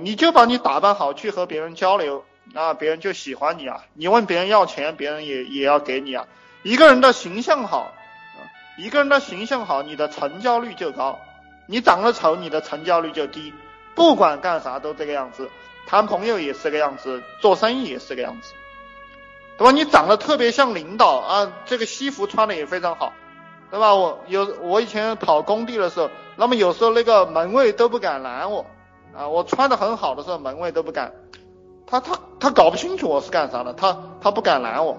你就把你打扮好去和别人交流啊，别人就喜欢你啊。你问别人要钱，别人也也要给你啊。一个人的形象好，一个人的形象好，你的成交率就高。你长得丑，你的成交率就低。不管干啥都这个样子，谈朋友也是这个样子，做生意也是这个样子，对吧？你长得特别像领导啊，这个西服穿的也非常好，对吧？我有我以前跑工地的时候，那么有时候那个门卫都不敢拦我。啊，我穿的很好的时候，门卫都不敢，他他他搞不清楚我是干啥的，他他不敢拦我。